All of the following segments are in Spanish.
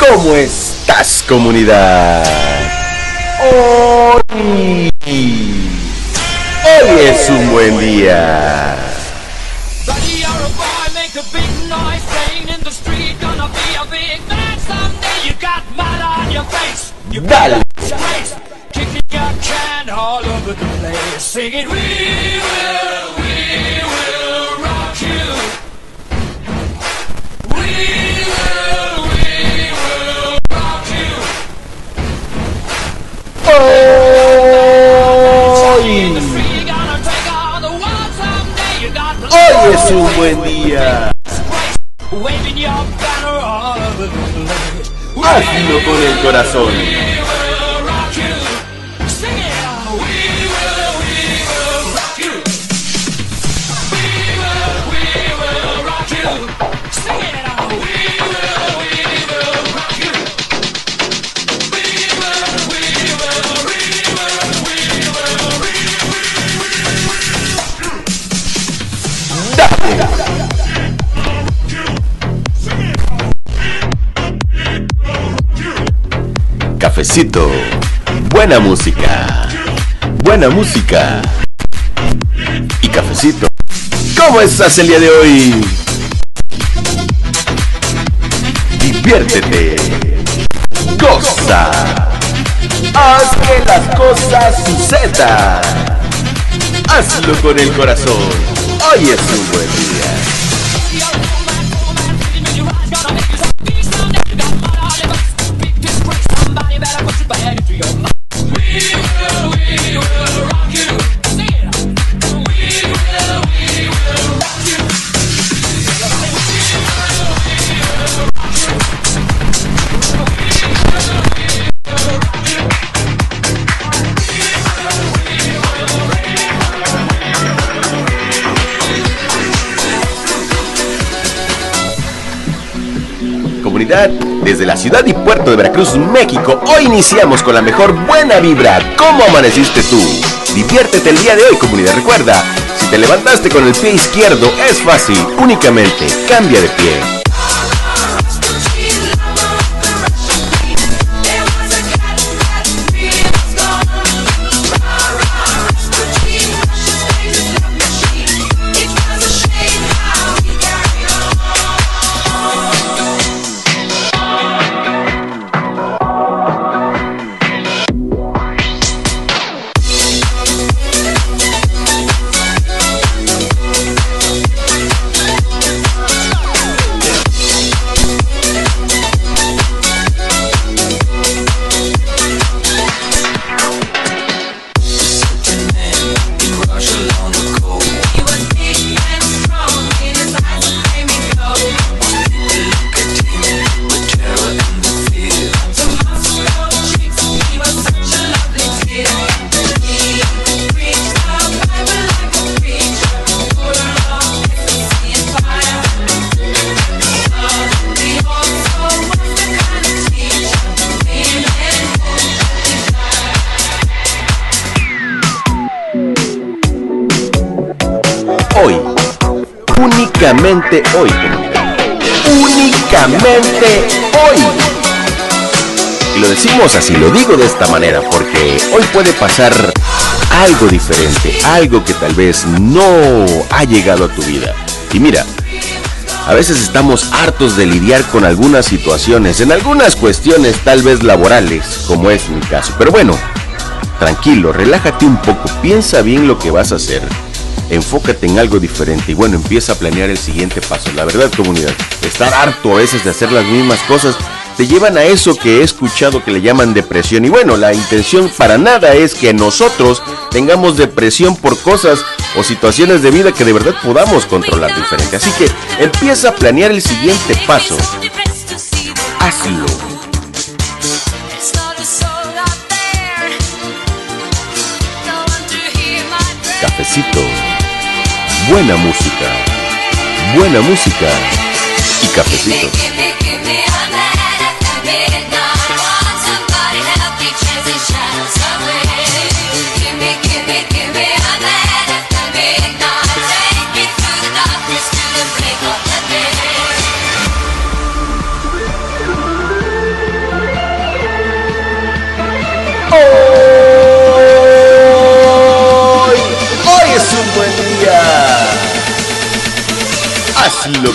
¿Cómo estás, comunidad? Hoy, hoy es un buen día. Dale. Kicking your can all over the place, singing We corazón. Cafecito. Buena música. Buena música. Y cafecito. ¿Cómo estás el día de hoy? Diviértete. Goza. Haz que las cosas sucedan. Hazlo con el corazón. Hoy es un buen día. Desde la ciudad y puerto de Veracruz, México. Hoy iniciamos con la mejor buena vibra. ¿Cómo amaneciste tú? Diviértete el día de hoy, comunidad. Recuerda, si te levantaste con el pie izquierdo, es fácil. Únicamente cambia de pie. Únicamente hoy. Únicamente hoy. Lo decimos así, lo digo de esta manera, porque hoy puede pasar algo diferente, algo que tal vez no ha llegado a tu vida. Y mira, a veces estamos hartos de lidiar con algunas situaciones, en algunas cuestiones tal vez laborales, como es mi caso. Pero bueno, tranquilo, relájate un poco, piensa bien lo que vas a hacer enfócate en algo diferente y bueno, empieza a planear el siguiente paso. La verdad, comunidad, estar harto a veces de hacer las mismas cosas te llevan a eso que he escuchado que le llaman depresión. Y bueno, la intención para nada es que nosotros tengamos depresión por cosas o situaciones de vida que de verdad podamos controlar diferente. Así que empieza a planear el siguiente paso. Hazlo. Cafecito buena música, buena música y cafecito.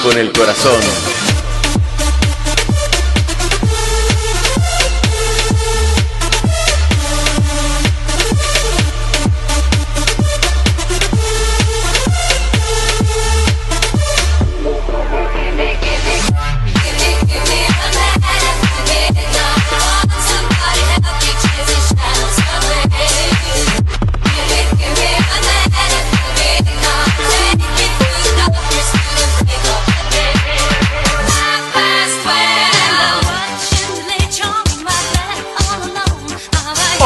Con el corazón.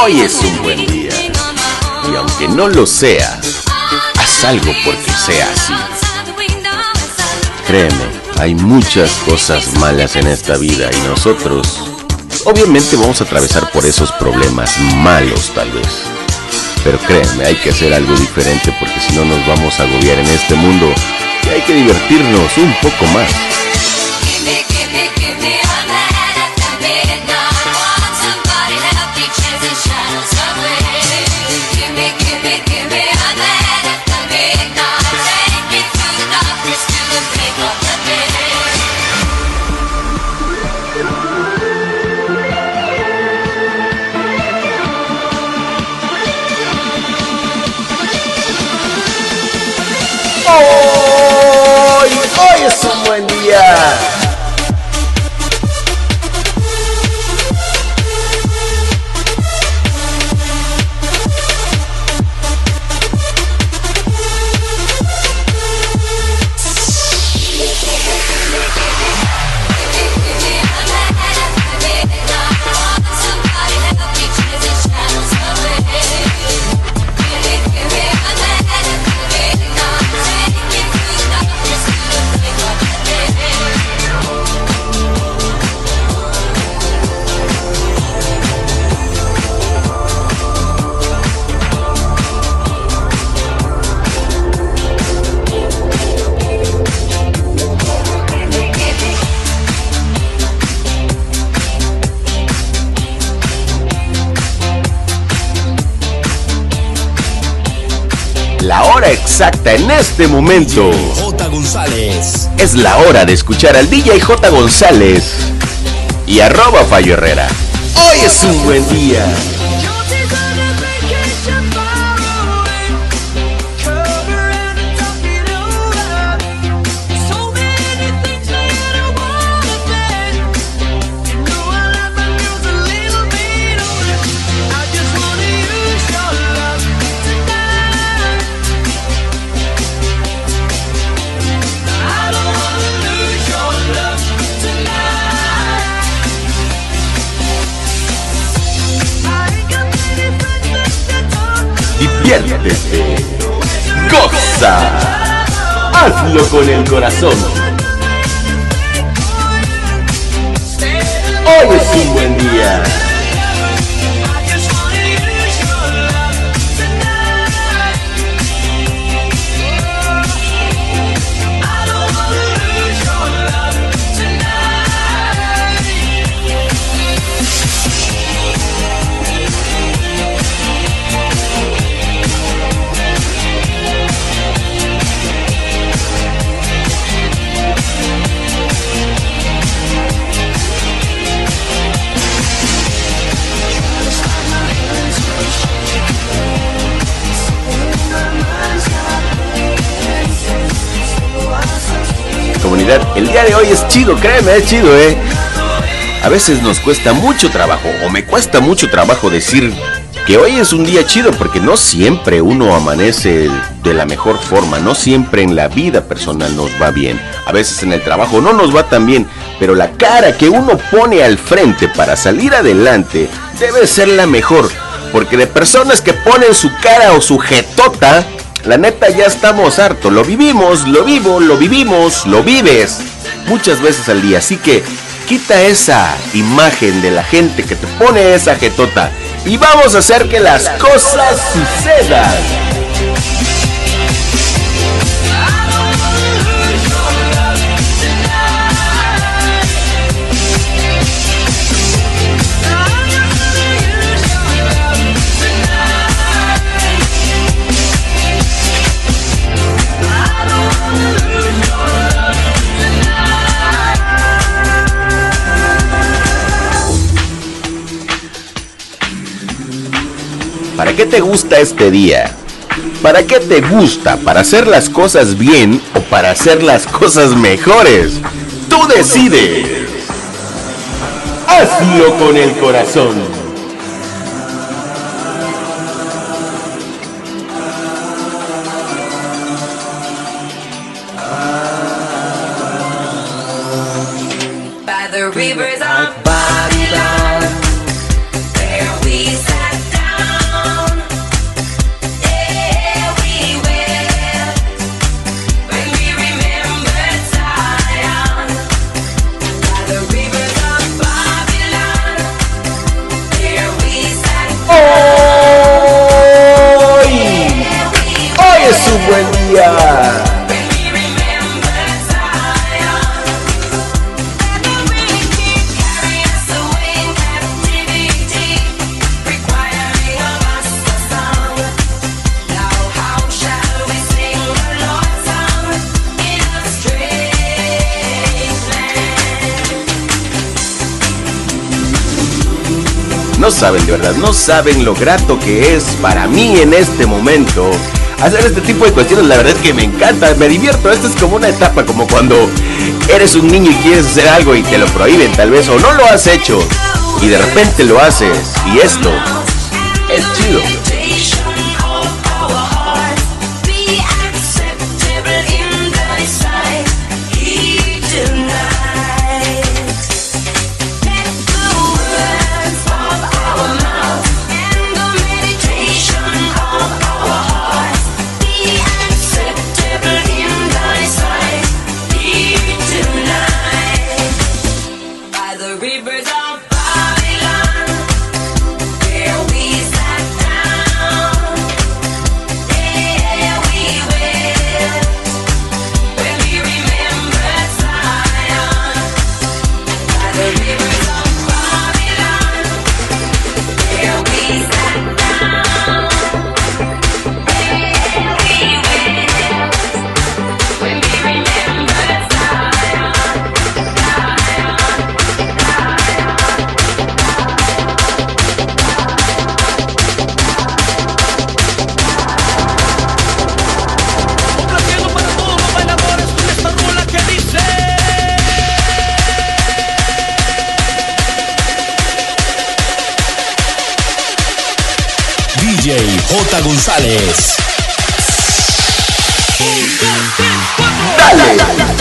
Hoy es un buen día. Y aunque no lo sea, haz algo porque sea así. Créeme, hay muchas cosas malas en esta vida y nosotros obviamente vamos a atravesar por esos problemas malos tal vez. Pero créeme, hay que hacer algo diferente porque si no nos vamos a agobiar en este mundo y hay que divertirnos un poco más. Yeah. Buen día. exacta en este momento. J. González. Es la hora de escuchar al DJ J. González y arroba Fallo Herrera. Hoy es un buen día. Hazlo con el corazón. Hoy es un buen día. El día de hoy es chido, créeme, es chido, ¿eh? A veces nos cuesta mucho trabajo, o me cuesta mucho trabajo decir que hoy es un día chido, porque no siempre uno amanece de la mejor forma, no siempre en la vida personal nos va bien. A veces en el trabajo no nos va tan bien, pero la cara que uno pone al frente para salir adelante debe ser la mejor. Porque de personas que ponen su cara o su jetota, la neta ya estamos hartos, lo vivimos, lo vivo, lo vivimos, lo vives muchas veces al día. Así que quita esa imagen de la gente que te pone esa jetota y vamos a hacer que las cosas sucedan. Qué te gusta este día? ¿Para qué te gusta? ¿Para hacer las cosas bien o para hacer las cosas mejores? Tú decides. Hazlo con el corazón. No saben de verdad, no saben lo grato que es para mí en este momento hacer este tipo de cuestiones. La verdad es que me encanta, me divierto. Esto es como una etapa, como cuando eres un niño y quieres hacer algo y te lo prohíben tal vez o no lo has hecho y de repente lo haces y esto es chido. J. González. Dale.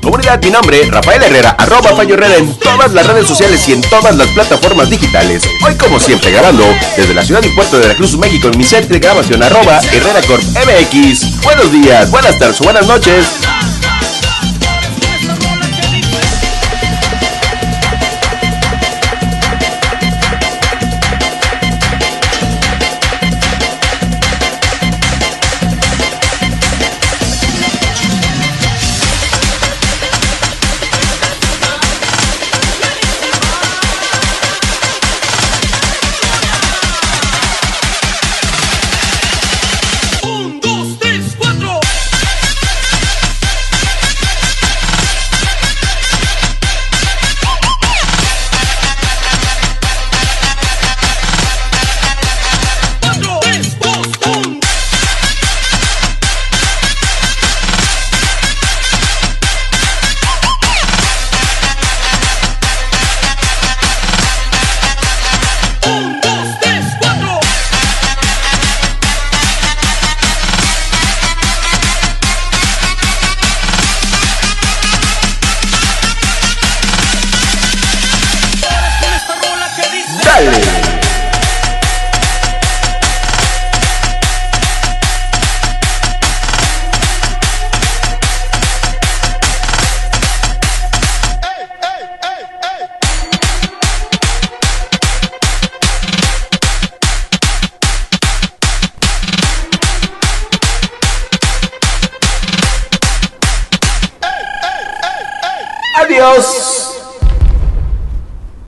Comunidad, mi nombre, Rafael Herrera, arroba Fallo Herrera en todas las redes sociales y en todas las plataformas digitales. Hoy, como siempre, grabando desde la ciudad y puerto de Veracruz, México, en mi set de grabación, arroba Herrera Corp MX. Buenos días, buenas tardes, buenas noches.